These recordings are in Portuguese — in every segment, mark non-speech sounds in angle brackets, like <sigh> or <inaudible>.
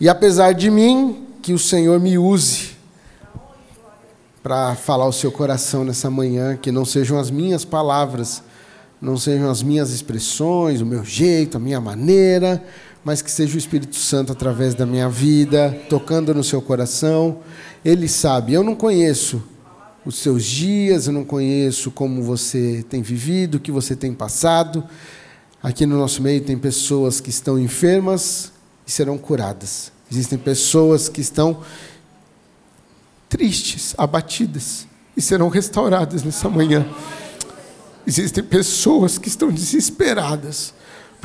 E apesar de mim, que o Senhor me use para falar o seu coração nessa manhã, que não sejam as minhas palavras, não sejam as minhas expressões, o meu jeito, a minha maneira, mas que seja o Espírito Santo através da minha vida, tocando no seu coração. Ele sabe, eu não conheço os seus dias, eu não conheço como você tem vivido, o que você tem passado. Aqui no nosso meio tem pessoas que estão enfermas e serão curadas. Existem pessoas que estão tristes, abatidas e serão restauradas nessa manhã. Existem pessoas que estão desesperadas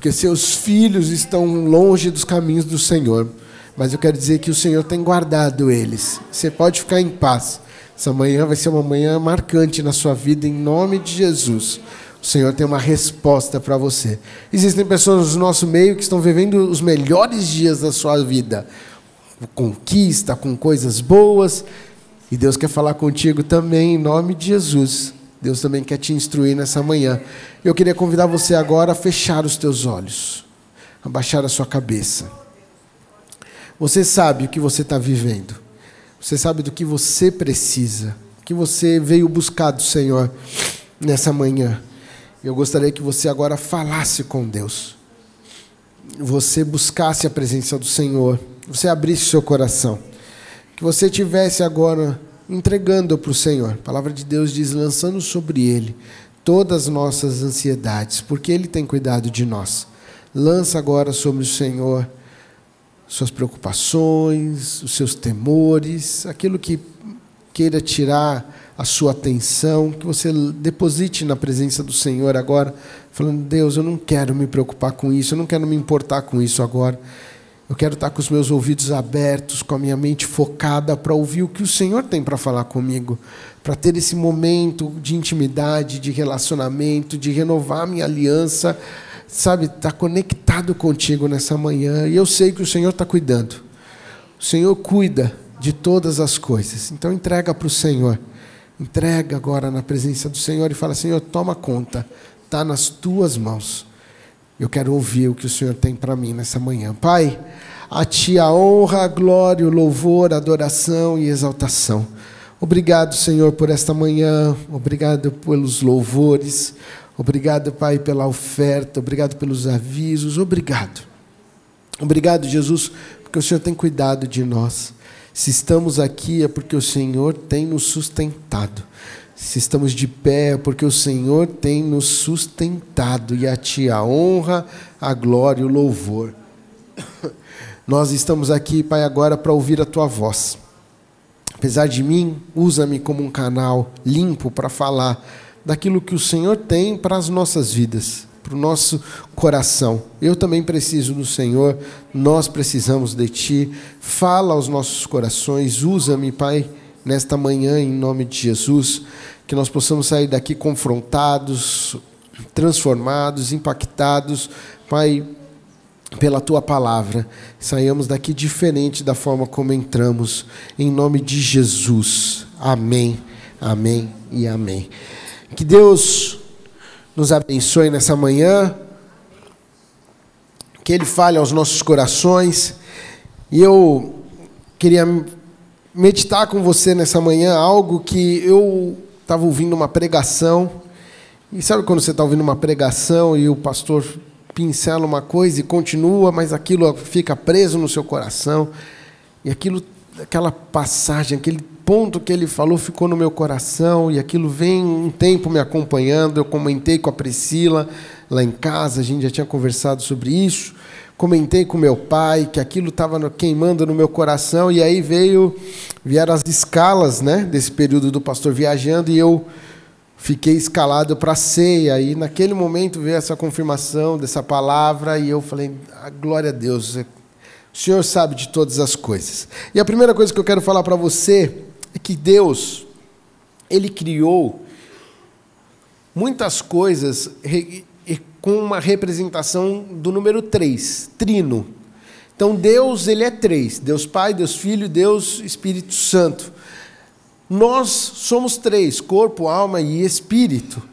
porque seus filhos estão longe dos caminhos do Senhor. Mas eu quero dizer que o Senhor tem guardado eles. Você pode ficar em paz. Essa manhã vai ser uma manhã marcante na sua vida, em nome de Jesus. O Senhor tem uma resposta para você. Existem pessoas no nosso meio que estão vivendo os melhores dias da sua vida, conquista, com coisas boas, e Deus quer falar contigo também, em nome de Jesus. Deus também quer te instruir nessa manhã. Eu queria convidar você agora a fechar os teus olhos, a baixar a sua cabeça. Você sabe o que você está vivendo. Você sabe do que você precisa, o que você veio buscar do Senhor nessa manhã. Eu gostaria que você agora falasse com Deus. Você buscasse a presença do Senhor. Você abrisse seu coração. Que você tivesse agora entregando para o Senhor. A palavra de Deus diz: lançando sobre Ele todas as nossas ansiedades, porque Ele tem cuidado de nós. Lança agora sobre o Senhor suas preocupações, os seus temores, aquilo que queira tirar a sua atenção, que você deposite na presença do Senhor agora, falando: Deus, eu não quero me preocupar com isso, eu não quero me importar com isso agora. Eu quero estar com os meus ouvidos abertos, com a minha mente focada para ouvir o que o Senhor tem para falar comigo, para ter esse momento de intimidade, de relacionamento, de renovar minha aliança sabe, estar tá conectado contigo nessa manhã. E eu sei que o Senhor está cuidando. O Senhor cuida de todas as coisas. Então entrega para o Senhor. Entrega agora na presença do Senhor e fala: Senhor, toma conta. Está nas tuas mãos. Eu quero ouvir o que o Senhor tem para mim nessa manhã. Pai, a Ti a honra, a glória, o louvor, a adoração e exaltação. Obrigado, Senhor, por esta manhã. Obrigado pelos louvores. Obrigado, Pai, pela oferta, obrigado pelos avisos, obrigado. Obrigado, Jesus, porque o Senhor tem cuidado de nós. Se estamos aqui é porque o Senhor tem nos sustentado. Se estamos de pé é porque o Senhor tem nos sustentado. E a Ti a honra, a glória e o louvor. <coughs> Nós estamos aqui, Pai, agora para ouvir a Tua voz. Apesar de mim, usa-me como um canal limpo para falar daquilo que o Senhor tem para as nossas vidas, para o nosso coração. Eu também preciso do Senhor, nós precisamos de Ti. Fala aos nossos corações, usa-me, Pai, nesta manhã, em nome de Jesus, que nós possamos sair daqui confrontados, transformados, impactados, Pai, pela tua palavra, saiamos daqui diferente da forma como entramos, em nome de Jesus. Amém, amém e amém. Que Deus nos abençoe nessa manhã, que Ele fale aos nossos corações. E eu queria meditar com você nessa manhã algo que eu estava ouvindo uma pregação. E sabe quando você está ouvindo uma pregação e o pastor pincela uma coisa e continua, mas aquilo fica preso no seu coração. E aquilo, aquela passagem, aquele ponto que ele falou ficou no meu coração e aquilo vem um tempo me acompanhando. Eu comentei com a Priscila lá em casa, a gente já tinha conversado sobre isso. Comentei com meu pai que aquilo estava queimando no meu coração e aí veio vieram as escalas, né, desse período do pastor viajando e eu fiquei escalado para a ceia e naquele momento veio essa confirmação dessa palavra e eu falei: ah, glória a Deus, o Senhor sabe de todas as coisas. E a primeira coisa que eu quero falar para você é que Deus, Ele criou muitas coisas com uma representação do número 3, trino. Então Deus, Ele é três: Deus Pai, Deus Filho, Deus Espírito Santo. Nós somos três: corpo, alma e espírito.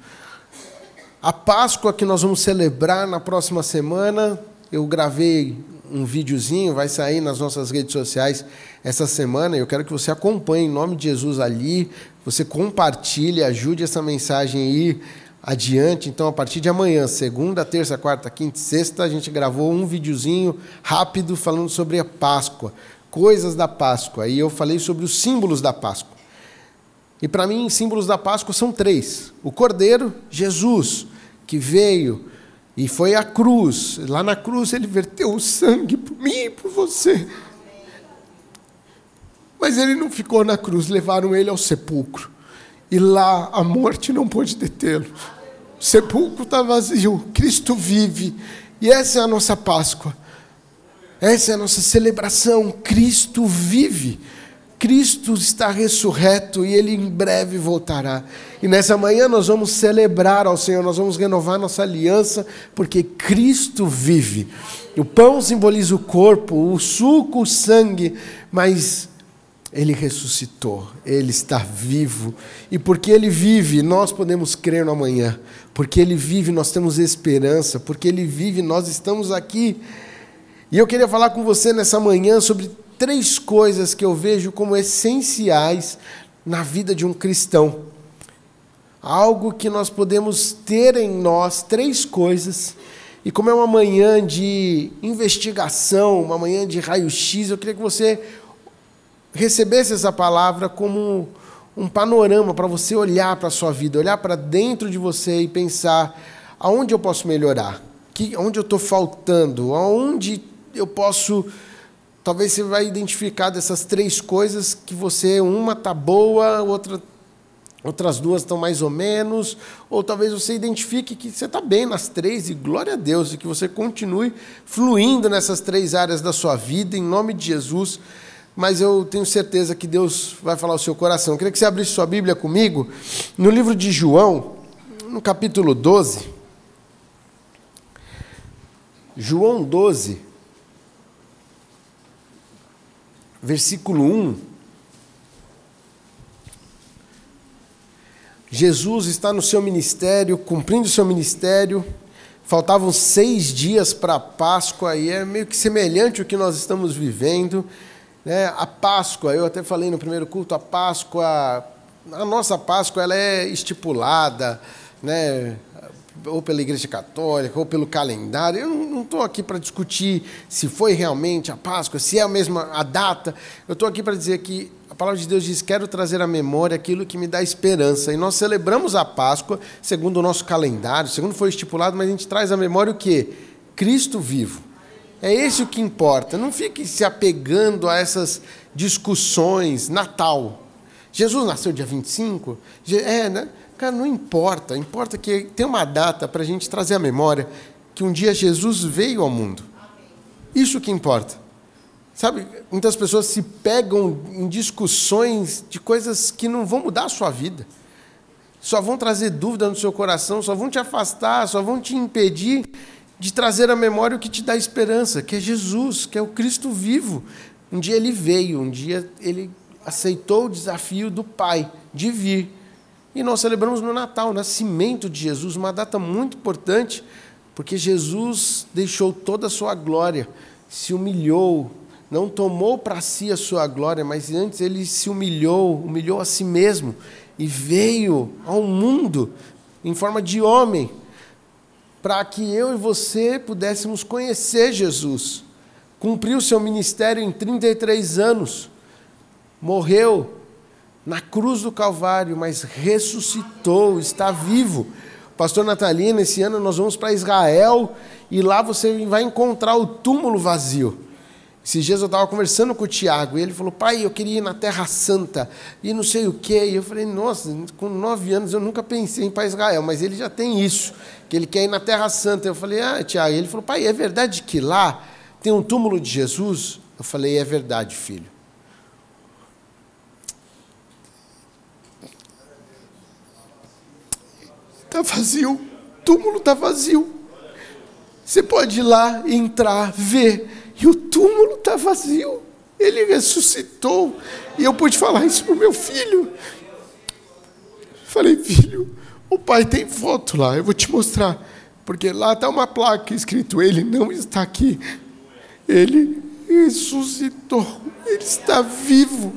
A Páscoa que nós vamos celebrar na próxima semana, eu gravei um videozinho, vai sair nas nossas redes sociais essa semana. Eu quero que você acompanhe em nome de Jesus ali, você compartilhe, ajude essa mensagem aí adiante. Então, a partir de amanhã, segunda, terça, quarta, quinta e sexta, a gente gravou um videozinho rápido falando sobre a Páscoa, coisas da Páscoa. E eu falei sobre os símbolos da Páscoa. E para mim, símbolos da Páscoa são três: o Cordeiro, Jesus, que veio e foi à cruz. Lá na cruz ele verteu o sangue por mim e por você. Mas ele não ficou na cruz, levaram ele ao sepulcro. E lá a morte não pôde detê-lo. O sepulcro está vazio, Cristo vive. E essa é a nossa Páscoa. Essa é a nossa celebração. Cristo vive. Cristo está ressurreto e ele em breve voltará. E nessa manhã nós vamos celebrar ao Senhor, nós vamos renovar nossa aliança, porque Cristo vive. O pão simboliza o corpo, o suco, o sangue, mas ele ressuscitou, ele está vivo. E porque ele vive, nós podemos crer no amanhã. Porque ele vive, nós temos esperança. Porque ele vive, nós estamos aqui. E eu queria falar com você nessa manhã sobre três coisas que eu vejo como essenciais na vida de um cristão. Algo que nós podemos ter em nós, três coisas. E como é uma manhã de investigação, uma manhã de raio-x, eu queria que você recebesse essa palavra como um panorama para você olhar para a sua vida, olhar para dentro de você e pensar aonde eu posso melhorar, que, onde eu estou faltando, aonde eu posso Talvez você vai identificar dessas três coisas que você, uma está boa, outra, outras duas estão mais ou menos, ou talvez você identifique que você está bem nas três, e glória a Deus, e que você continue fluindo nessas três áreas da sua vida, em nome de Jesus. Mas eu tenho certeza que Deus vai falar o seu coração. Eu queria que você abrisse sua Bíblia comigo, no livro de João, no capítulo 12. João 12. Versículo 1. Jesus está no seu ministério, cumprindo o seu ministério. Faltavam seis dias para a Páscoa, e é meio que semelhante ao que nós estamos vivendo. Né? A Páscoa, eu até falei no primeiro culto, a Páscoa, a nossa Páscoa ela é estipulada, né? Ou pela Igreja Católica, ou pelo calendário. Eu não estou aqui para discutir se foi realmente a Páscoa, se é a mesma a data. Eu estou aqui para dizer que a palavra de Deus diz: quero trazer à memória aquilo que me dá esperança. E nós celebramos a Páscoa segundo o nosso calendário, segundo foi estipulado, mas a gente traz à memória o quê? Cristo vivo. É esse o que importa. Não fique se apegando a essas discussões. Natal. Jesus nasceu dia 25? É, né? Cara, não importa, importa que tem uma data para a gente trazer à memória que um dia Jesus veio ao mundo. Isso que importa. Sabe, muitas pessoas se pegam em discussões de coisas que não vão mudar a sua vida. Só vão trazer dúvida no seu coração, só vão te afastar, só vão te impedir de trazer à memória o que te dá esperança, que é Jesus, que é o Cristo vivo. Um dia ele veio, um dia ele aceitou o desafio do Pai de vir e nós celebramos no Natal o nascimento de Jesus, uma data muito importante, porque Jesus deixou toda a sua glória, se humilhou, não tomou para si a sua glória, mas antes ele se humilhou, humilhou a si mesmo e veio ao mundo em forma de homem, para que eu e você pudéssemos conhecer Jesus. Cumpriu seu ministério em 33 anos, morreu, na cruz do Calvário, mas ressuscitou, está vivo. Pastor Natalina, esse ano nós vamos para Israel e lá você vai encontrar o túmulo vazio. Esses dias eu estava conversando com o Tiago e ele falou: Pai, eu queria ir na Terra Santa e não sei o quê. E eu falei: Nossa, com nove anos eu nunca pensei em ir para Israel, mas ele já tem isso, que ele quer ir na Terra Santa. Eu falei: Ah, Tiago. Ele falou: Pai, é verdade que lá tem um túmulo de Jesus? Eu falei: É verdade, filho. Está vazio. Túmulo está vazio. Você pode ir lá, entrar, ver. E o túmulo está vazio. Ele ressuscitou. E eu pude falar isso para o meu filho. Falei, filho, o pai tem foto lá, eu vou te mostrar. Porque lá está uma placa escrito: Ele não está aqui. Ele ressuscitou, ele está vivo,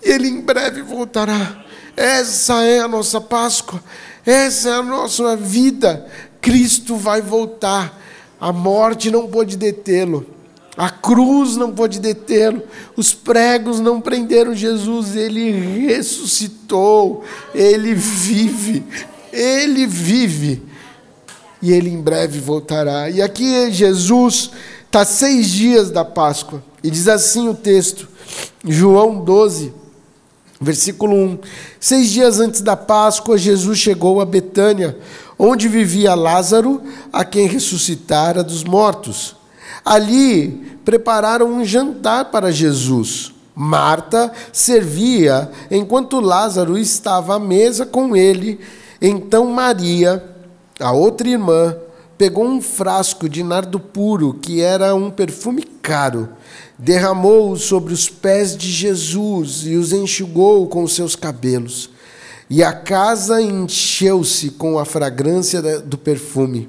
e ele em breve voltará. Essa é a nossa Páscoa, essa é a nossa vida. Cristo vai voltar, a morte não pode detê-lo. A cruz não pode detê-lo, os pregos não prenderam Jesus, ele ressuscitou, ele vive, ele vive, e ele em breve voltará. E aqui Jesus está seis dias da Páscoa, e diz assim o texto, João 12, versículo 1: Seis dias antes da Páscoa, Jesus chegou a Betânia, onde vivia Lázaro, a quem ressuscitara dos mortos. Ali prepararam um jantar para Jesus. Marta servia enquanto Lázaro estava à mesa com ele. Então Maria, a outra irmã, pegou um frasco de nardo puro, que era um perfume caro, derramou-o sobre os pés de Jesus e os enxugou com os seus cabelos. E a casa encheu-se com a fragrância do perfume.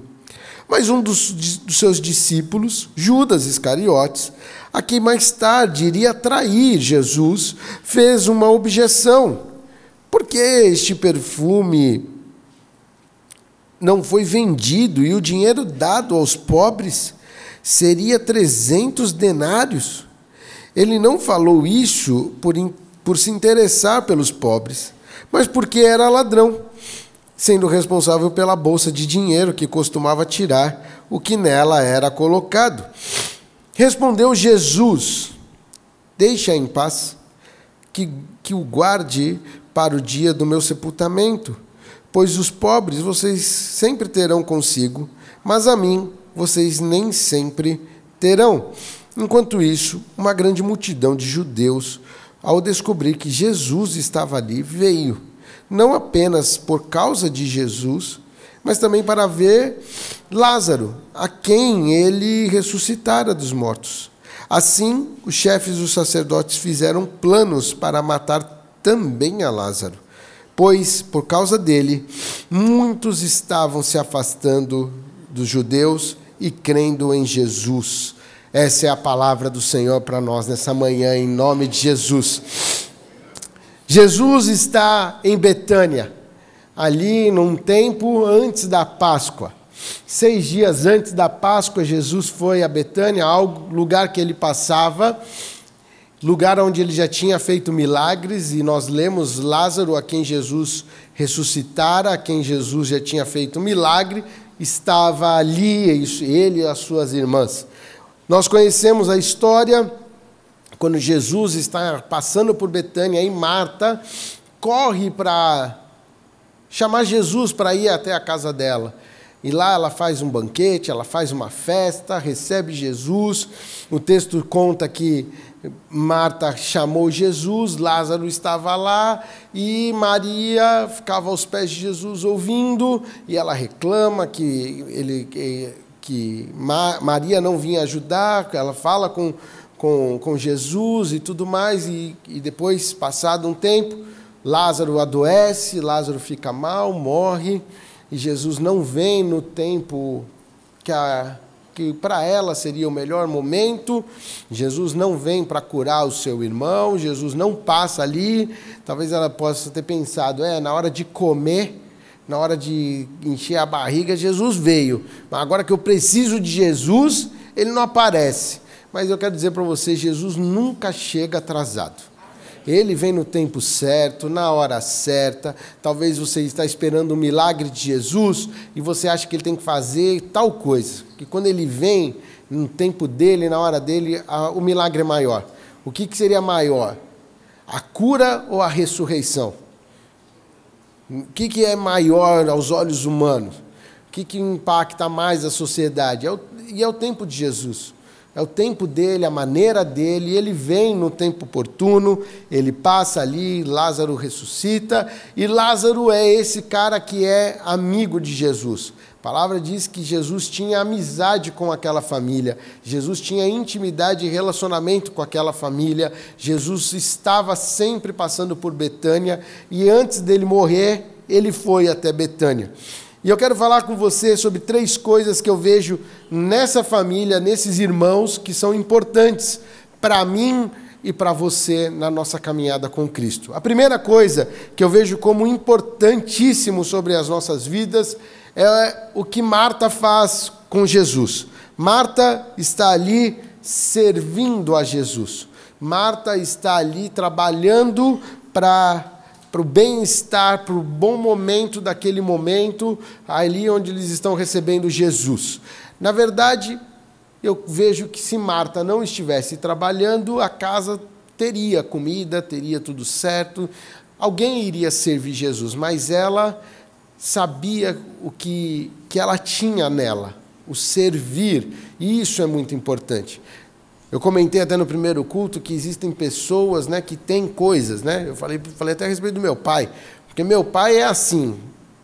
Mas um dos, dos seus discípulos, Judas Iscariotes, a quem mais tarde iria trair Jesus, fez uma objeção. Por que este perfume não foi vendido e o dinheiro dado aos pobres seria 300 denários? Ele não falou isso por, por se interessar pelos pobres, mas porque era ladrão sendo responsável pela bolsa de dinheiro que costumava tirar o que nela era colocado. Respondeu Jesus: Deixa em paz, que, que o guarde para o dia do meu sepultamento, pois os pobres vocês sempre terão consigo, mas a mim vocês nem sempre terão. Enquanto isso, uma grande multidão de judeus, ao descobrir que Jesus estava ali, veio não apenas por causa de Jesus, mas também para ver Lázaro, a quem ele ressuscitara dos mortos. Assim, os chefes dos sacerdotes fizeram planos para matar também a Lázaro, pois, por causa dele, muitos estavam se afastando dos judeus e crendo em Jesus. Essa é a palavra do Senhor para nós nessa manhã, em nome de Jesus. Jesus está em Betânia, ali num tempo antes da Páscoa. Seis dias antes da Páscoa, Jesus foi a Betânia, lugar que ele passava, lugar onde ele já tinha feito milagres, e nós lemos Lázaro, a quem Jesus ressuscitara, a quem Jesus já tinha feito milagre, estava ali, ele e as suas irmãs. Nós conhecemos a história quando Jesus está passando por Betânia, aí Marta corre para chamar Jesus para ir até a casa dela. E lá ela faz um banquete, ela faz uma festa, recebe Jesus. O texto conta que Marta chamou Jesus, Lázaro estava lá e Maria ficava aos pés de Jesus ouvindo, e ela reclama que ele que, Maria não vinha ajudar, ela fala com com, com Jesus e tudo mais, e, e depois, passado um tempo, Lázaro adoece, Lázaro fica mal, morre, e Jesus não vem no tempo que, que para ela seria o melhor momento, Jesus não vem para curar o seu irmão, Jesus não passa ali, talvez ela possa ter pensado, é, na hora de comer, na hora de encher a barriga, Jesus veio, mas agora que eu preciso de Jesus, ele não aparece. Mas eu quero dizer para você, Jesus nunca chega atrasado. Ele vem no tempo certo, na hora certa. Talvez você está esperando o um milagre de Jesus e você acha que ele tem que fazer tal coisa. Que quando ele vem, no tempo dele, na hora dele, o milagre é maior. O que, que seria maior? A cura ou a ressurreição? O que, que é maior aos olhos humanos? O que, que impacta mais a sociedade? É o, e é o tempo de Jesus é o tempo dele, a maneira dele, ele vem no tempo oportuno, ele passa ali, Lázaro ressuscita, e Lázaro é esse cara que é amigo de Jesus. A palavra diz que Jesus tinha amizade com aquela família, Jesus tinha intimidade e relacionamento com aquela família, Jesus estava sempre passando por Betânia, e antes dele morrer, ele foi até Betânia. E eu quero falar com você sobre três coisas que eu vejo nessa família, nesses irmãos, que são importantes para mim e para você na nossa caminhada com Cristo. A primeira coisa que eu vejo como importantíssimo sobre as nossas vidas é o que Marta faz com Jesus. Marta está ali servindo a Jesus. Marta está ali trabalhando para para o bem-estar, para o bom momento daquele momento, ali onde eles estão recebendo Jesus. Na verdade, eu vejo que se Marta não estivesse trabalhando, a casa teria comida, teria tudo certo, alguém iria servir Jesus, mas ela sabia o que, que ela tinha nela, o servir, e isso é muito importante. Eu comentei até no primeiro culto que existem pessoas né, que têm coisas, né? Eu falei, falei até a respeito do meu pai, porque meu pai é assim,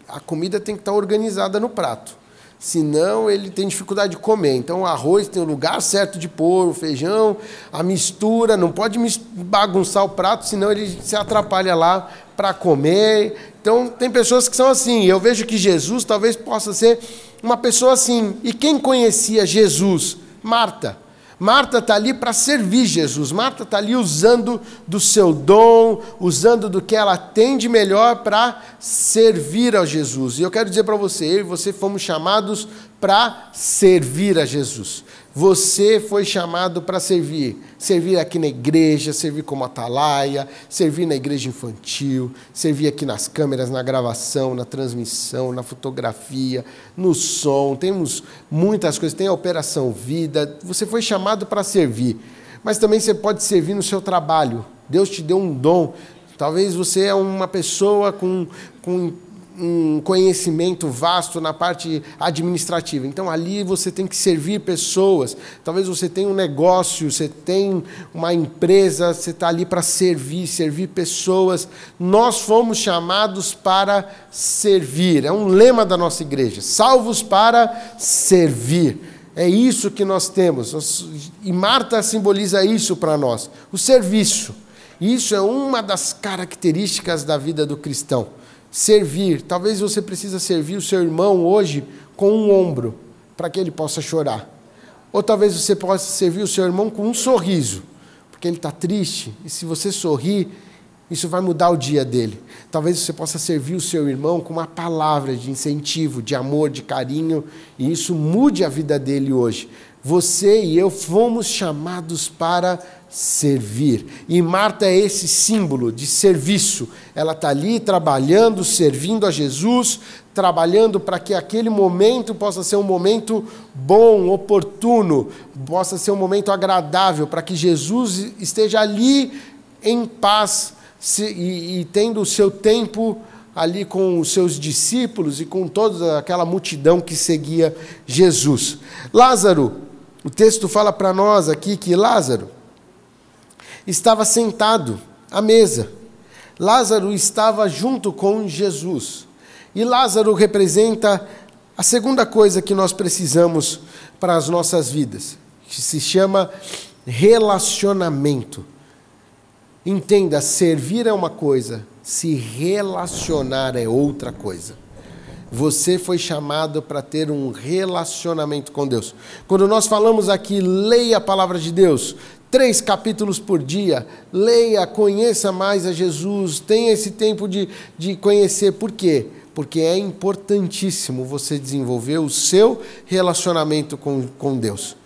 a comida tem que estar organizada no prato senão ele tem dificuldade de comer. Então o arroz tem o lugar certo de pôr, o feijão, a mistura, não pode bagunçar o prato, senão ele se atrapalha lá para comer. Então tem pessoas que são assim. Eu vejo que Jesus talvez possa ser uma pessoa assim. E quem conhecia Jesus? Marta. Marta está ali para servir Jesus. Marta está ali usando do seu dom, usando do que ela tem de melhor para servir a Jesus. E eu quero dizer para você, eu e você fomos chamados para servir a Jesus. Você foi chamado para servir. Servir aqui na igreja, servir como atalaia, servir na igreja infantil, servir aqui nas câmeras, na gravação, na transmissão, na fotografia, no som. Temos muitas coisas. Tem a Operação Vida. Você foi chamado para servir. Mas também você pode servir no seu trabalho. Deus te deu um dom. Talvez você é uma pessoa com, com um conhecimento vasto na parte administrativa. Então ali você tem que servir pessoas. Talvez você tenha um negócio, você tem uma empresa, você está ali para servir, servir pessoas. Nós fomos chamados para servir. É um lema da nossa igreja: salvos para servir. É isso que nós temos. E Marta simboliza isso para nós: o serviço. Isso é uma das características da vida do cristão servir. Talvez você precisa servir o seu irmão hoje com um ombro, para que ele possa chorar. Ou talvez você possa servir o seu irmão com um sorriso, porque ele está triste, e se você sorrir, isso vai mudar o dia dele. Talvez você possa servir o seu irmão com uma palavra de incentivo, de amor, de carinho, e isso mude a vida dele hoje. Você e eu fomos chamados para servir. E Marta é esse símbolo de serviço. Ela está ali trabalhando, servindo a Jesus, trabalhando para que aquele momento possa ser um momento bom, oportuno, possa ser um momento agradável, para que Jesus esteja ali em paz se, e, e tendo o seu tempo ali com os seus discípulos e com toda aquela multidão que seguia Jesus. Lázaro, o texto fala para nós aqui que Lázaro estava sentado à mesa. Lázaro estava junto com Jesus. E Lázaro representa a segunda coisa que nós precisamos para as nossas vidas, que se chama relacionamento. Entenda, servir é uma coisa, se relacionar é outra coisa. Você foi chamado para ter um relacionamento com Deus. Quando nós falamos aqui, leia a palavra de Deus, três capítulos por dia, leia, conheça mais a Jesus, tenha esse tempo de, de conhecer. Por quê? Porque é importantíssimo você desenvolver o seu relacionamento com, com Deus.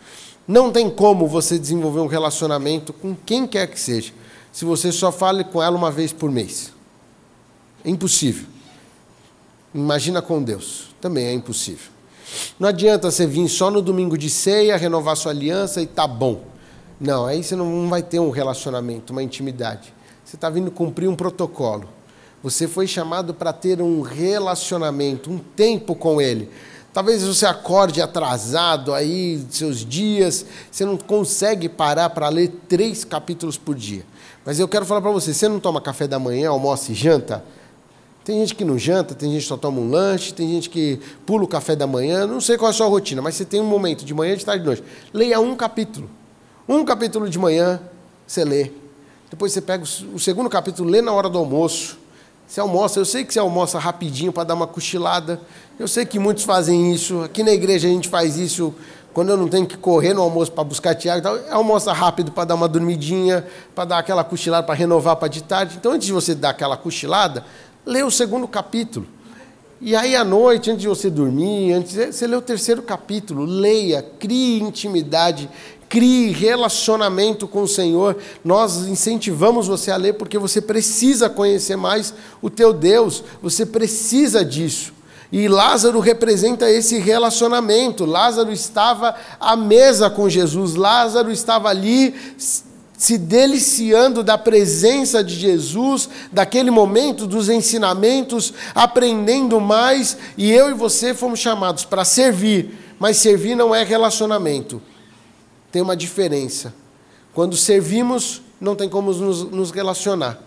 Não tem como você desenvolver um relacionamento com quem quer que seja, se você só fale com ela uma vez por mês. É impossível. Imagina com Deus, também é impossível. Não adianta você vir só no domingo de ceia, renovar sua aliança e tá bom. Não, aí você não vai ter um relacionamento, uma intimidade. Você está vindo cumprir um protocolo. Você foi chamado para ter um relacionamento, um tempo com Ele. Talvez você acorde atrasado aí, seus dias, você não consegue parar para ler três capítulos por dia. Mas eu quero falar para você: você não toma café da manhã, almoça e janta? Tem gente que não janta, tem gente que só toma um lanche, tem gente que pula o café da manhã. Não sei qual é a sua rotina, mas você tem um momento de manhã, de tarde, de noite. Leia um capítulo. Um capítulo de manhã, você lê. Depois você pega o segundo capítulo, lê na hora do almoço. Você almoça, eu sei que você almoça rapidinho para dar uma cochilada. Eu sei que muitos fazem isso. Aqui na igreja a gente faz isso quando eu não tenho que correr no almoço para buscar Tiago, então, almoça rápido para dar uma dormidinha, para dar aquela cochilada, para renovar para de tarde. Então, antes de você dar aquela cochilada, lê o segundo capítulo. E aí, à noite, antes de você dormir, antes, você lê o terceiro capítulo, leia, crie intimidade, crie relacionamento com o Senhor. Nós incentivamos você a ler porque você precisa conhecer mais o teu Deus, você precisa disso. E Lázaro representa esse relacionamento. Lázaro estava à mesa com Jesus, Lázaro estava ali se deliciando da presença de Jesus, daquele momento, dos ensinamentos, aprendendo mais, e eu e você fomos chamados para servir, mas servir não é relacionamento. Tem uma diferença. Quando servimos, não tem como nos, nos relacionar.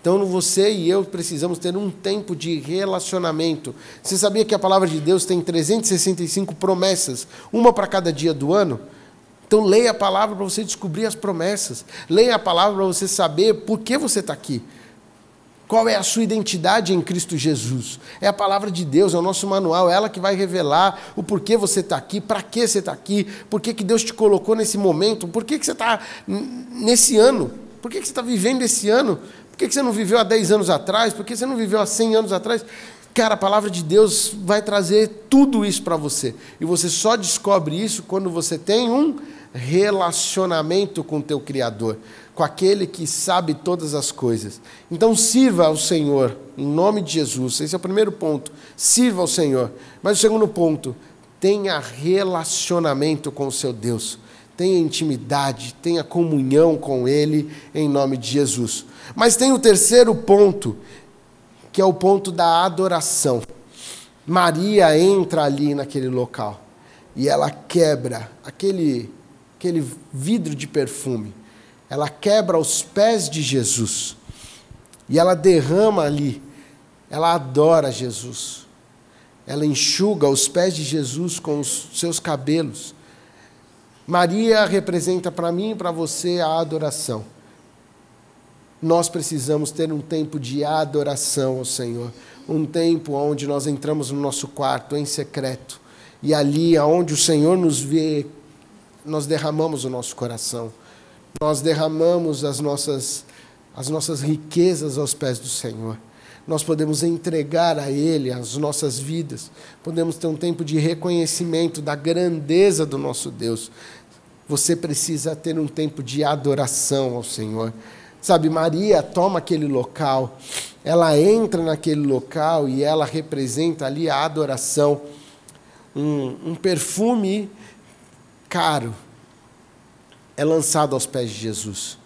Então você e eu precisamos ter um tempo de relacionamento. Você sabia que a palavra de Deus tem 365 promessas, uma para cada dia do ano? Então leia a palavra para você descobrir as promessas. Leia a palavra para você saber por que você está aqui. Qual é a sua identidade em Cristo Jesus? É a palavra de Deus, é o nosso manual, é ela que vai revelar o porquê você está aqui, para que você está aqui, por que Deus te colocou nesse momento, por que você está nesse ano, por que você está vivendo esse ano, por que você não viveu há 10 anos atrás? Por que você não viveu há 100 anos atrás? Cara, a palavra de Deus vai trazer tudo isso para você. E você só descobre isso quando você tem um relacionamento com o teu Criador, com aquele que sabe todas as coisas. Então sirva ao Senhor, em nome de Jesus. Esse é o primeiro ponto. Sirva ao Senhor. Mas o segundo ponto, tenha relacionamento com o seu Deus tenha intimidade, tenha comunhão com Ele, em nome de Jesus. Mas tem o terceiro ponto, que é o ponto da adoração. Maria entra ali naquele local e ela quebra aquele, aquele vidro de perfume. Ela quebra os pés de Jesus e ela derrama ali. Ela adora Jesus. Ela enxuga os pés de Jesus com os seus cabelos. Maria representa para mim e para você a adoração. Nós precisamos ter um tempo de adoração ao Senhor, um tempo onde nós entramos no nosso quarto em secreto e ali aonde o Senhor nos vê, nós derramamos o nosso coração. Nós derramamos as nossas as nossas riquezas aos pés do Senhor nós podemos entregar a Ele as nossas vidas, podemos ter um tempo de reconhecimento da grandeza do nosso Deus. Você precisa ter um tempo de adoração ao Senhor. Sabe, Maria toma aquele local, ela entra naquele local e ela representa ali a adoração. Um, um perfume caro é lançado aos pés de Jesus.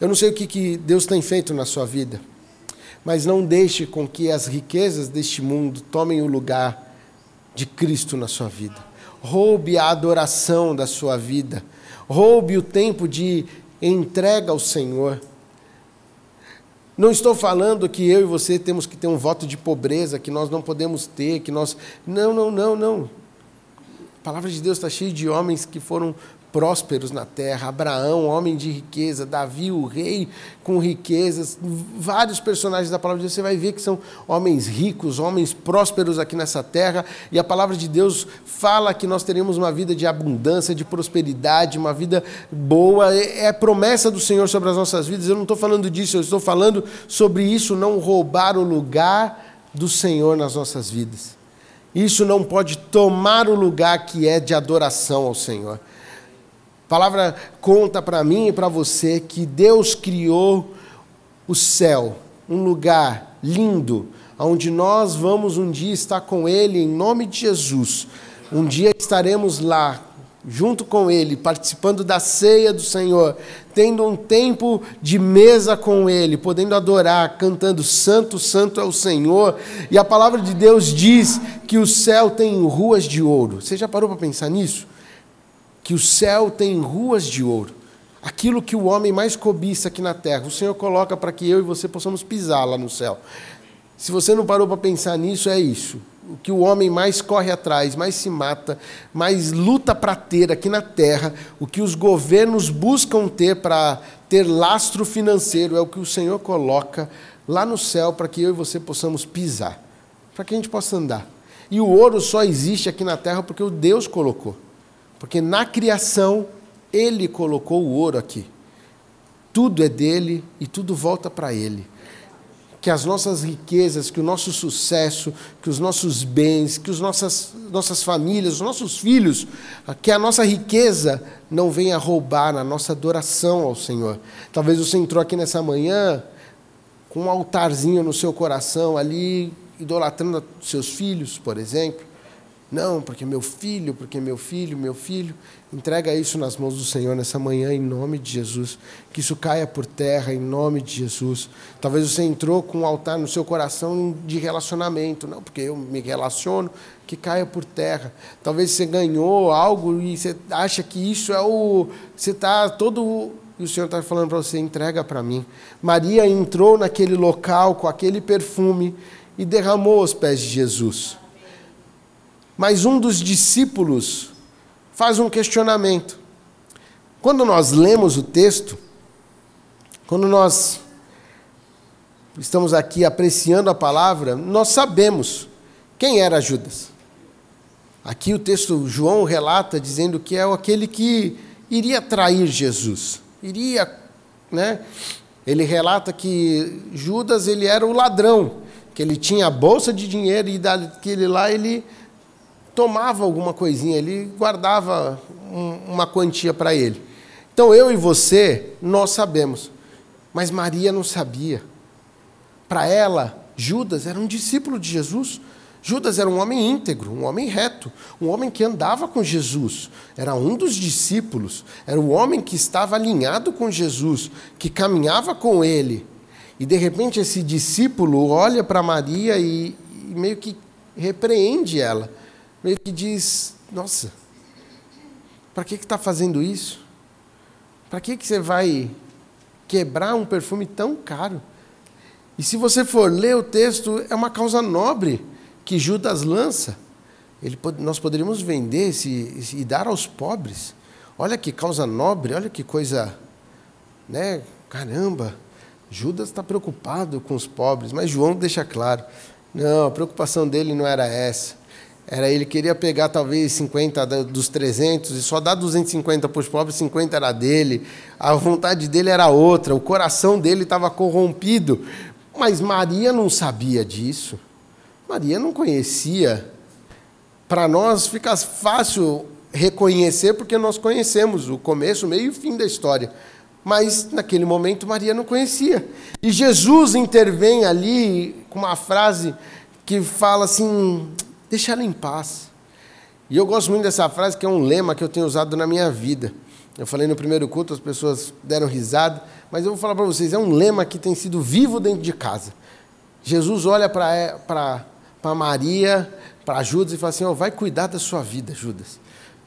Eu não sei o que, que Deus tem feito na sua vida mas não deixe com que as riquezas deste mundo tomem o lugar de Cristo na sua vida. Roube a adoração da sua vida. Roube o tempo de entrega ao Senhor. Não estou falando que eu e você temos que ter um voto de pobreza, que nós não podemos ter, que nós. Não, não, não, não. Palavra de Deus está cheia de homens que foram prósperos na terra, Abraão, homem de riqueza, Davi, o rei com riquezas, vários personagens da palavra de Deus, você vai ver que são homens ricos, homens prósperos aqui nessa terra, e a palavra de Deus fala que nós teremos uma vida de abundância, de prosperidade, uma vida boa, é, é promessa do Senhor sobre as nossas vidas, eu não estou falando disso, eu estou falando sobre isso, não roubar o lugar do Senhor nas nossas vidas. Isso não pode tomar o lugar que é de adoração ao Senhor. A palavra conta para mim e para você que Deus criou o céu, um lugar lindo, onde nós vamos um dia estar com Ele em nome de Jesus. Um dia estaremos lá, junto com Ele, participando da ceia do Senhor, tendo um tempo de mesa com Ele, podendo adorar, cantando Santo, Santo é o Senhor. E a palavra de Deus diz que o céu tem ruas de ouro. Você já parou para pensar nisso? que o céu tem ruas de ouro. Aquilo que o homem mais cobiça aqui na terra, o Senhor coloca para que eu e você possamos pisar lá no céu. Se você não parou para pensar nisso, é isso. O que o homem mais corre atrás, mais se mata, mais luta para ter aqui na terra, o que os governos buscam ter para ter lastro financeiro, é o que o Senhor coloca lá no céu para que eu e você possamos pisar, para que a gente possa andar. E o ouro só existe aqui na terra porque o Deus colocou. Porque na criação ele colocou o ouro aqui. Tudo é dele e tudo volta para ele. Que as nossas riquezas, que o nosso sucesso, que os nossos bens, que as nossas, nossas famílias, os nossos filhos, que a nossa riqueza não venha roubar na nossa adoração ao Senhor. Talvez você entrou aqui nessa manhã com um altarzinho no seu coração ali, idolatrando seus filhos, por exemplo. Não, porque meu filho, porque meu filho, meu filho. Entrega isso nas mãos do Senhor nessa manhã, em nome de Jesus. Que isso caia por terra, em nome de Jesus. Talvez você entrou com um altar no seu coração de relacionamento. Não, porque eu me relaciono, que caia por terra. Talvez você ganhou algo e você acha que isso é o. Você está todo. E o Senhor está falando para você: entrega para mim. Maria entrou naquele local com aquele perfume e derramou aos pés de Jesus. Mas um dos discípulos faz um questionamento. Quando nós lemos o texto, quando nós estamos aqui apreciando a palavra, nós sabemos quem era Judas. Aqui o texto João relata dizendo que é aquele que iria trair Jesus. Iria, né? Ele relata que Judas ele era o ladrão, que ele tinha a bolsa de dinheiro e daquele lá ele tomava alguma coisinha, ele guardava um, uma quantia para ele. Então eu e você, nós sabemos, mas Maria não sabia. Para ela, Judas era um discípulo de Jesus. Judas era um homem íntegro, um homem reto, um homem que andava com Jesus, era um dos discípulos, era o homem que estava alinhado com Jesus, que caminhava com ele. E de repente esse discípulo olha para Maria e, e meio que repreende ela meio que diz: Nossa, para que está fazendo isso? Para que, que você vai quebrar um perfume tão caro? E se você for ler o texto, é uma causa nobre que Judas lança. Ele, nós poderíamos vender esse, e dar aos pobres. Olha que causa nobre, olha que coisa. Né? Caramba, Judas está preocupado com os pobres, mas João deixa claro: não, a preocupação dele não era essa. Era ele queria pegar talvez 50 dos 300 e só dar 250 para os pobres, 50 era dele. A vontade dele era outra, o coração dele estava corrompido. Mas Maria não sabia disso. Maria não conhecia. Para nós fica fácil reconhecer porque nós conhecemos o começo, meio e o fim da história. Mas naquele momento Maria não conhecia. E Jesus intervém ali com uma frase que fala assim: Deixa ela em paz. E eu gosto muito dessa frase, que é um lema que eu tenho usado na minha vida. Eu falei no primeiro culto, as pessoas deram risada, mas eu vou falar para vocês, é um lema que tem sido vivo dentro de casa. Jesus olha para Maria, para Judas e fala assim: oh, vai cuidar da sua vida, Judas.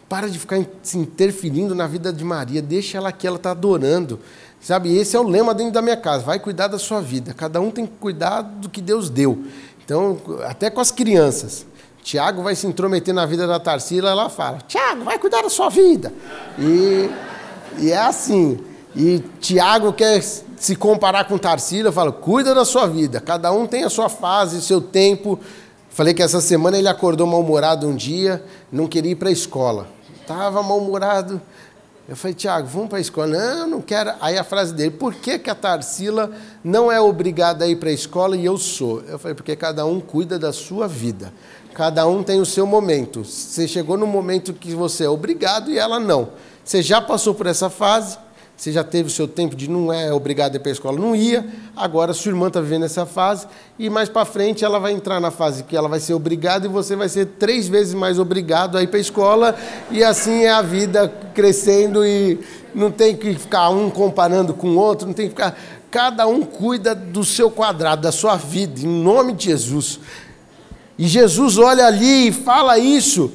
Para de ficar se interferindo na vida de Maria, deixa ela que ela está adorando. Sabe, esse é o lema dentro da minha casa: vai cuidar da sua vida. Cada um tem que cuidar do que Deus deu. Então, até com as crianças. Tiago vai se intrometer na vida da Tarsila, ela fala: Tiago, vai cuidar da sua vida. E, e é assim. E Tiago quer se comparar com Tarsila, fala: cuida da sua vida. Cada um tem a sua fase, seu tempo. Falei que essa semana ele acordou mal-humorado um dia, não queria ir para a escola. Estava mal-humorado. Eu falei, Tiago, vamos para a escola. Não, não quero. Aí a frase dele, por que, que a Tarsila não é obrigada a ir para a escola e eu sou? Eu falei, porque cada um cuida da sua vida. Cada um tem o seu momento. Você chegou no momento que você é obrigado e ela não. Você já passou por essa fase, você já teve o seu tempo de não é obrigado a ir para a escola, não ia. Agora sua irmã está vivendo essa fase e mais para frente ela vai entrar na fase que ela vai ser obrigada e você vai ser três vezes mais obrigado a ir para a escola e assim é a vida crescendo e não tem que ficar um comparando com o outro, não tem que ficar. Cada um cuida do seu quadrado, da sua vida, em nome de Jesus. E Jesus olha ali e fala isso.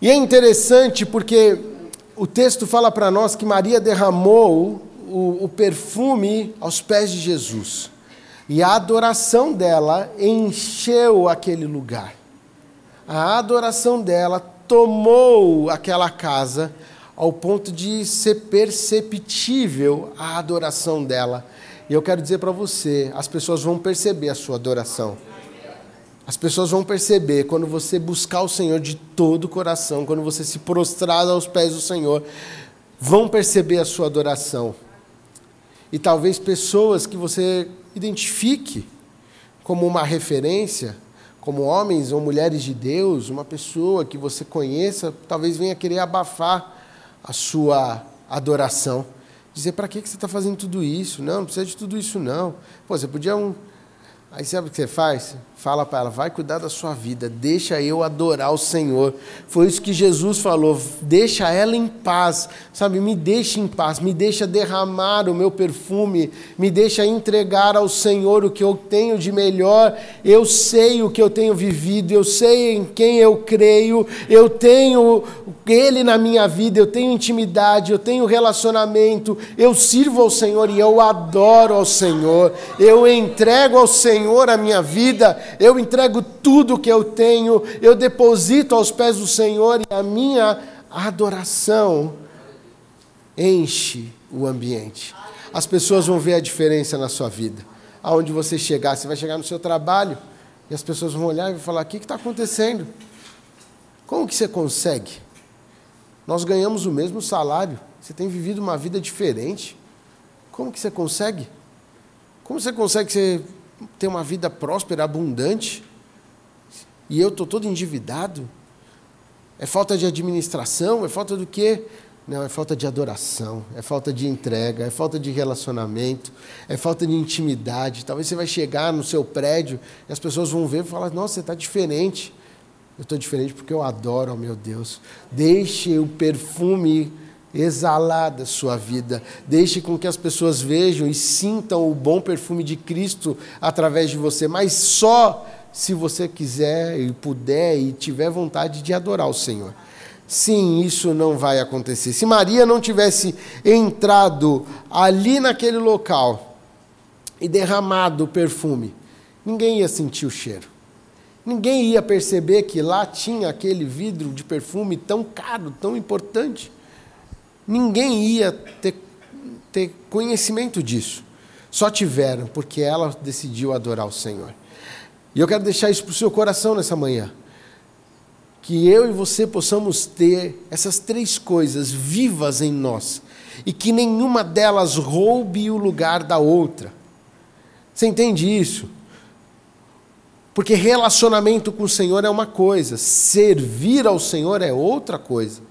E é interessante porque o texto fala para nós que Maria derramou o, o, perfume aos pés de Jesus. E a adoração dela encheu aquele lugar. A adoração dela tomou aquela casa ao ponto de ser perceptível a adoração dela. E eu quero dizer para você: as pessoas vão perceber a sua adoração. As pessoas vão perceber quando você buscar o Senhor de todo o coração, quando você se prostrar aos pés do Senhor, vão perceber a sua adoração. E talvez pessoas que você identifique como uma referência, como homens ou mulheres de Deus, uma pessoa que você conheça, talvez venha querer abafar a sua adoração. Dizer, para que você está fazendo tudo isso? Não, não precisa de tudo isso não. Pô, você podia um, Aí sabe o que você faz? Fala para ela, vai cuidar da sua vida, deixa eu adorar o Senhor. Foi isso que Jesus falou, deixa ela em paz, sabe? Me deixa em paz, me deixa derramar o meu perfume, me deixa entregar ao Senhor o que eu tenho de melhor. Eu sei o que eu tenho vivido, eu sei em quem eu creio, eu tenho Ele na minha vida, eu tenho intimidade, eu tenho relacionamento, eu sirvo ao Senhor e eu adoro ao Senhor, eu entrego ao Senhor a minha vida, eu entrego tudo que eu tenho, eu deposito aos pés do Senhor e a minha adoração enche o ambiente. As pessoas vão ver a diferença na sua vida. Aonde você chegar, você vai chegar no seu trabalho e as pessoas vão olhar e vão falar: o que está acontecendo? Como que você consegue? Nós ganhamos o mesmo salário, você tem vivido uma vida diferente. Como que você consegue? Como você consegue ser ter uma vida próspera, abundante, e eu estou todo endividado? É falta de administração? É falta do quê? Não, é falta de adoração, é falta de entrega, é falta de relacionamento, é falta de intimidade. Talvez você vai chegar no seu prédio e as pessoas vão ver e falar: Nossa, você está diferente. Eu estou diferente porque eu adoro, oh meu Deus. Deixe o perfume exalada sua vida. Deixe com que as pessoas vejam e sintam o bom perfume de Cristo através de você, mas só se você quiser e puder e tiver vontade de adorar o Senhor. Sim, isso não vai acontecer. Se Maria não tivesse entrado ali naquele local e derramado o perfume, ninguém ia sentir o cheiro. Ninguém ia perceber que lá tinha aquele vidro de perfume tão caro, tão importante. Ninguém ia ter, ter conhecimento disso. Só tiveram, porque ela decidiu adorar o Senhor. E eu quero deixar isso para o seu coração nessa manhã. Que eu e você possamos ter essas três coisas vivas em nós. E que nenhuma delas roube o lugar da outra. Você entende isso? Porque relacionamento com o Senhor é uma coisa, servir ao Senhor é outra coisa.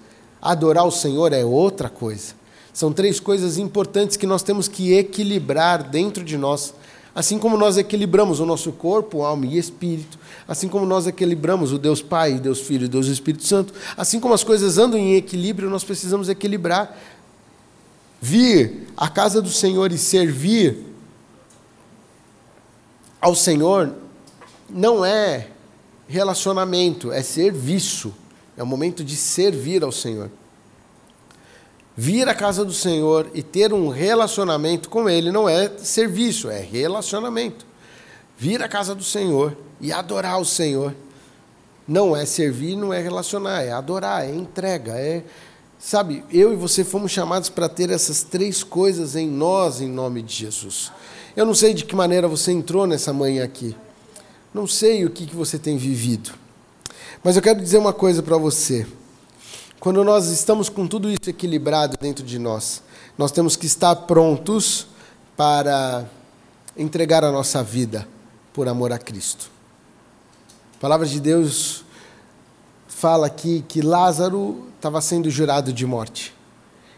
Adorar o Senhor é outra coisa. São três coisas importantes que nós temos que equilibrar dentro de nós. Assim como nós equilibramos o nosso corpo, alma e espírito, assim como nós equilibramos o Deus Pai, Deus Filho e Deus Espírito Santo, assim como as coisas andam em equilíbrio, nós precisamos equilibrar. Vir à casa do Senhor e servir ao Senhor não é relacionamento, é serviço. É o momento de servir ao Senhor. Vir à casa do Senhor e ter um relacionamento com Ele não é serviço, é relacionamento. Vir à casa do Senhor e adorar o Senhor não é servir, não é relacionar, é adorar, é entrega, é. Sabe, eu e você fomos chamados para ter essas três coisas em nós, em nome de Jesus. Eu não sei de que maneira você entrou nessa manhã aqui. Não sei o que, que você tem vivido. Mas eu quero dizer uma coisa para você. Quando nós estamos com tudo isso equilibrado dentro de nós, nós temos que estar prontos para entregar a nossa vida por amor a Cristo. A palavra de Deus fala aqui que Lázaro estava sendo jurado de morte.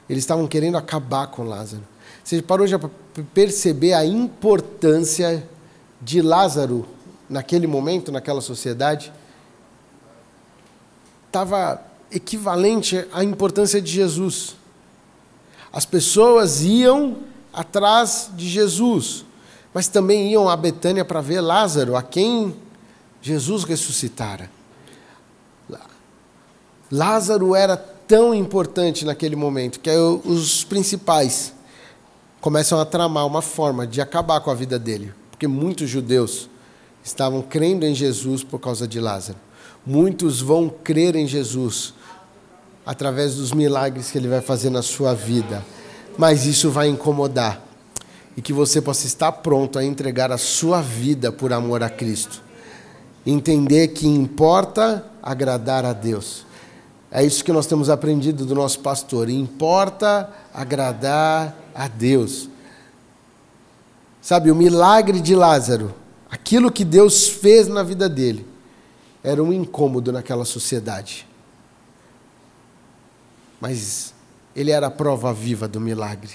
Eles estavam querendo acabar com Lázaro. Você parou já para perceber a importância de Lázaro naquele momento, naquela sociedade? Estava equivalente à importância de Jesus. As pessoas iam atrás de Jesus, mas também iam a Betânia para ver Lázaro, a quem Jesus ressuscitara. Lázaro era tão importante naquele momento que os principais começam a tramar uma forma de acabar com a vida dele, porque muitos judeus estavam crendo em Jesus por causa de Lázaro muitos vão crer em Jesus através dos milagres que Ele vai fazer na sua vida. Mas isso vai incomodar. E que você possa estar pronto a entregar a sua vida por amor a Cristo. Entender que importa agradar a Deus. É isso que nós temos aprendido do nosso pastor. Importa agradar a Deus. Sabe, o milagre de Lázaro, aquilo que Deus fez na vida dele, era um incômodo naquela sociedade. Mas ele era a prova viva do milagre.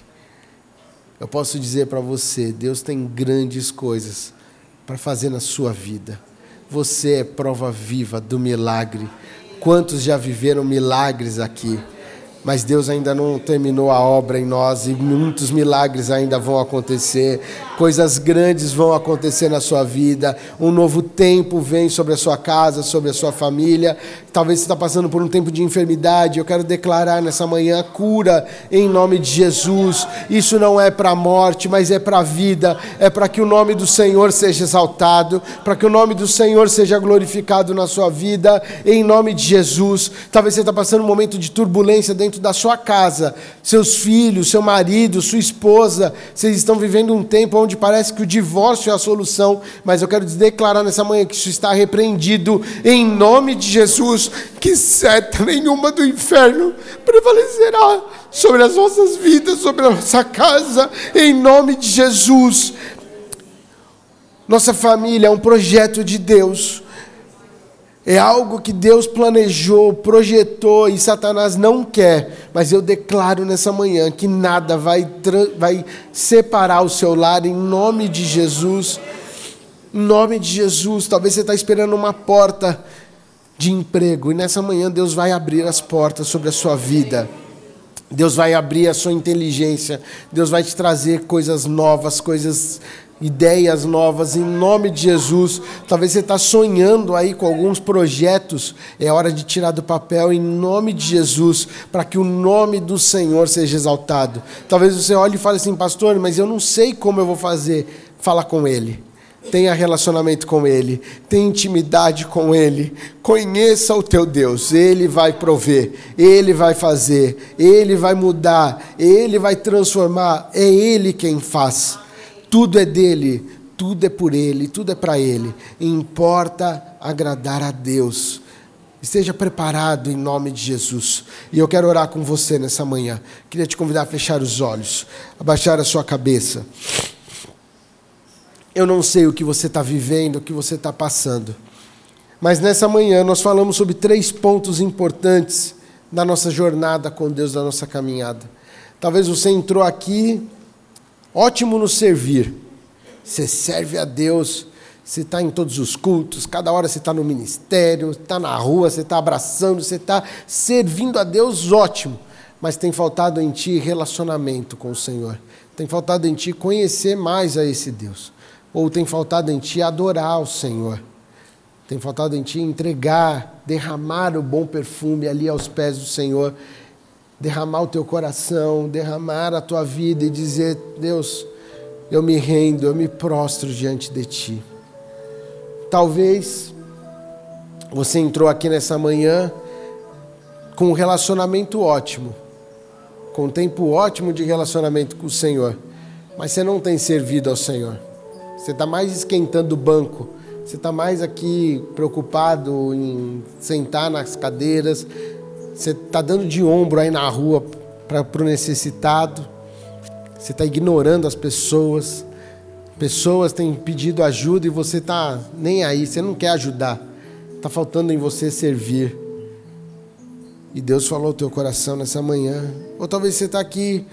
Eu posso dizer para você: Deus tem grandes coisas para fazer na sua vida. Você é prova viva do milagre. Quantos já viveram milagres aqui? Mas Deus ainda não terminou a obra em nós e muitos milagres ainda vão acontecer, coisas grandes vão acontecer na sua vida, um novo tempo vem sobre a sua casa, sobre a sua família. Talvez você está passando por um tempo de enfermidade, eu quero declarar nessa manhã cura em nome de Jesus. Isso não é para a morte, mas é para a vida, é para que o nome do Senhor seja exaltado, para que o nome do Senhor seja glorificado na sua vida, em nome de Jesus. Talvez você está passando um momento de turbulência dentro dentro da sua casa, seus filhos, seu marido, sua esposa, vocês estão vivendo um tempo onde parece que o divórcio é a solução, mas eu quero declarar nessa manhã que isso está repreendido em nome de Jesus, que seta nenhuma do inferno prevalecerá sobre as nossas vidas, sobre a nossa casa, em nome de Jesus. Nossa família é um projeto de Deus é algo que Deus planejou, projetou e Satanás não quer. Mas eu declaro nessa manhã que nada vai, vai separar o seu lar em nome de Jesus. Em nome de Jesus. Talvez você está esperando uma porta de emprego e nessa manhã Deus vai abrir as portas sobre a sua vida. Deus vai abrir a sua inteligência, Deus vai te trazer coisas novas, coisas ideias novas em nome de Jesus. Talvez você está sonhando aí com alguns projetos, é hora de tirar do papel em nome de Jesus, para que o nome do Senhor seja exaltado. Talvez você olhe e fale assim, pastor, mas eu não sei como eu vou fazer. Fala com Ele. Tenha relacionamento com Ele, tenha intimidade com Ele, conheça o teu Deus, Ele vai prover, Ele vai fazer, Ele vai mudar, Ele vai transformar, é Ele quem faz. Tudo é dele, tudo é por ele, tudo é para ele. Importa agradar a Deus. Esteja preparado em nome de Jesus. E eu quero orar com você nessa manhã. Queria te convidar a fechar os olhos, abaixar a sua cabeça. Eu não sei o que você está vivendo, o que você está passando. Mas nessa manhã nós falamos sobre três pontos importantes da nossa jornada com Deus, da nossa caminhada. Talvez você entrou aqui ótimo no servir. Você serve a Deus, você está em todos os cultos, cada hora você está no ministério, está na rua, você está abraçando, você está servindo a Deus, ótimo. Mas tem faltado em ti relacionamento com o Senhor. Tem faltado em ti conhecer mais a esse Deus. Ou tem faltado em ti adorar o Senhor. Tem faltado em ti entregar, derramar o bom perfume ali aos pés do Senhor derramar o teu coração, derramar a tua vida e dizer: Deus, eu me rendo, eu me prostro diante de ti. Talvez você entrou aqui nessa manhã com um relacionamento ótimo, com um tempo ótimo de relacionamento com o Senhor, mas você não tem servido ao Senhor. Você está mais esquentando o banco, você está mais aqui preocupado em sentar nas cadeiras, você está dando de ombro aí na rua para o necessitado. Você está ignorando as pessoas. Pessoas têm pedido ajuda e você está nem aí. Você não quer ajudar. Está faltando em você servir. E Deus falou ao teu coração nessa manhã. Ou talvez você está aqui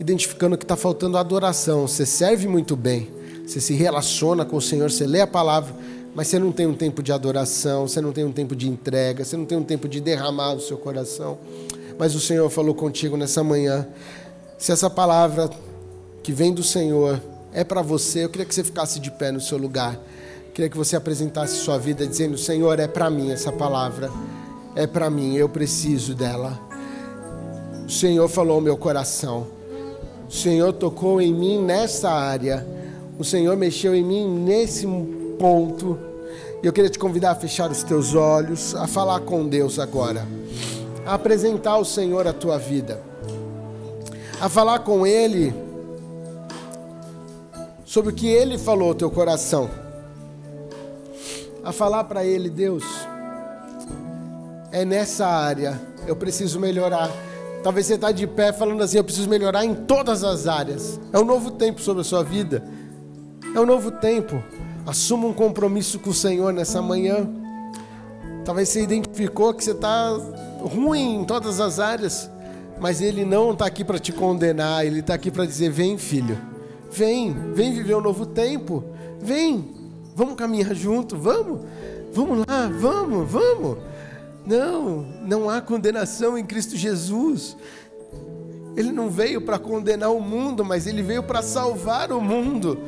identificando que está faltando adoração. Você serve muito bem. Você se relaciona com o Senhor. Você lê a palavra mas você não tem um tempo de adoração, você não tem um tempo de entrega, você não tem um tempo de derramar o seu coração. Mas o Senhor falou contigo nessa manhã. Se essa palavra que vem do Senhor é para você, eu queria que você ficasse de pé no seu lugar. Eu queria que você apresentasse sua vida dizendo: Senhor, é para mim essa palavra. É para mim, eu preciso dela. O Senhor falou ao meu coração. O Senhor tocou em mim nessa área. O Senhor mexeu em mim nesse ponto. E eu queria te convidar a fechar os teus olhos, a falar com Deus agora. a apresentar ao Senhor a tua vida, a falar com Ele sobre o que Ele falou ao teu coração, a falar para Ele, Deus, é nessa área, eu preciso melhorar. Talvez você está de pé falando assim, eu preciso melhorar em todas as áreas. É um novo tempo sobre a sua vida. É um novo tempo. Assuma um compromisso com o Senhor nessa manhã. Talvez você identificou que você está ruim em todas as áreas, mas Ele não está aqui para te condenar, Ele está aqui para dizer: vem, filho, vem, vem viver um novo tempo, vem, vamos caminhar junto, vamos, vamos lá, vamos, vamos. Não, não há condenação em Cristo Jesus. Ele não veio para condenar o mundo, mas ele veio para salvar o mundo.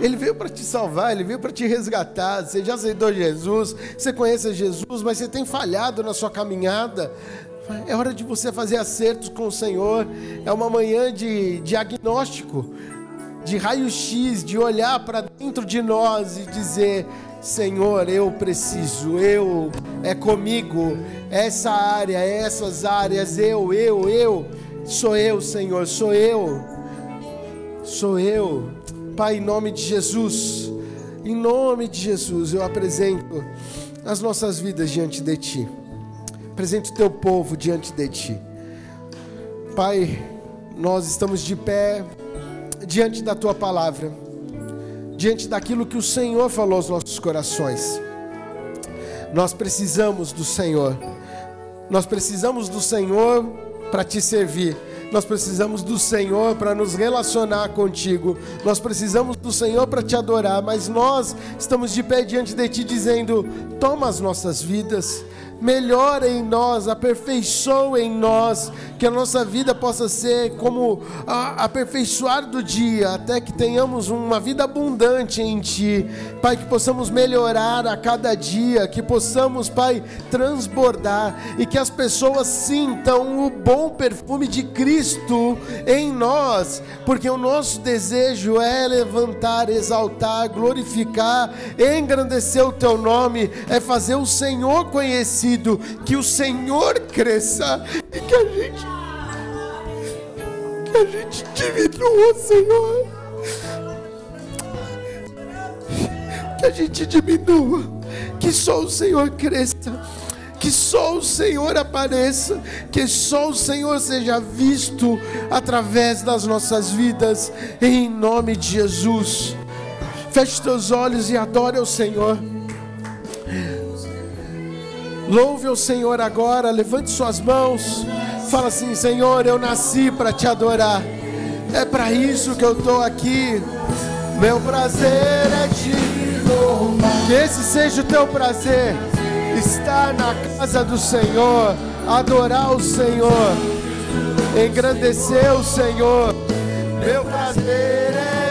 Ele veio para te salvar, ele veio para te resgatar. Você já aceitou Jesus, você conhece Jesus, mas você tem falhado na sua caminhada. É hora de você fazer acertos com o Senhor. É uma manhã de diagnóstico, de raio-x, de olhar para dentro de nós e dizer: Senhor, eu preciso, eu, é comigo, essa área, essas áreas, eu, eu, eu, sou eu, Senhor, sou eu, sou eu. Pai, em nome de Jesus, em nome de Jesus, eu apresento as nossas vidas diante de Ti, apresento o Teu povo diante de Ti. Pai, nós estamos de pé diante da Tua palavra, diante daquilo que o Senhor falou aos nossos corações. Nós precisamos do Senhor, nós precisamos do Senhor para te servir. Nós precisamos do Senhor para nos relacionar contigo. Nós precisamos do Senhor para te adorar, mas nós estamos de pé diante de ti dizendo: toma as nossas vidas melhora em nós, aperfeiçoa em nós, que a nossa vida possa ser como aperfeiçoar do dia, até que tenhamos uma vida abundante em Ti, Pai, que possamos melhorar a cada dia, que possamos, Pai, transbordar e que as pessoas sintam o bom perfume de Cristo em nós, porque o nosso desejo é levantar, exaltar, glorificar, engrandecer o Teu nome, é fazer o Senhor conhecido que o Senhor cresça e que a gente que a gente diminua, Senhor. Que a gente diminua, que só o Senhor cresça. Que só o Senhor apareça, que só o Senhor seja visto através das nossas vidas, em nome de Jesus. Feche teus olhos e adore o Senhor. Louve o Senhor agora, levante suas mãos. Fala assim: Senhor, eu nasci para te adorar. É para isso que eu estou aqui. Meu prazer é te louvar. Que esse seja o teu prazer. Estar na casa do Senhor, adorar o Senhor, engrandecer o Senhor. Meu prazer é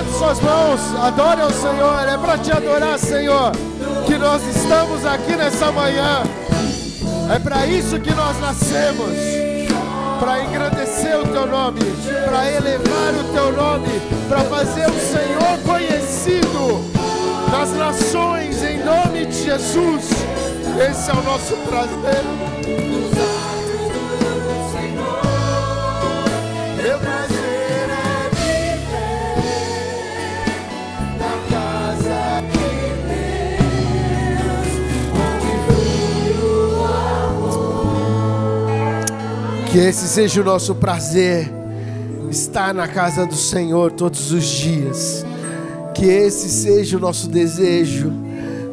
Levante suas mãos, adore ao Senhor. É para te adorar, Senhor, que nós estamos aqui nessa manhã. É para isso que nós nascemos para engrandecer o teu nome, para elevar o teu nome, para fazer o Senhor conhecido nas nações, em nome de Jesus. Esse é o nosso prazer. Que esse seja o nosso prazer, estar na casa do Senhor todos os dias. Que esse seja o nosso desejo,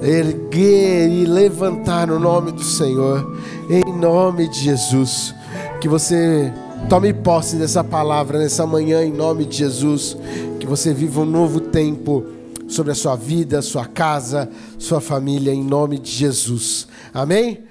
erguer e levantar o nome do Senhor, em nome de Jesus. Que você tome posse dessa palavra nessa manhã, em nome de Jesus. Que você viva um novo tempo sobre a sua vida, sua casa, sua família, em nome de Jesus. Amém?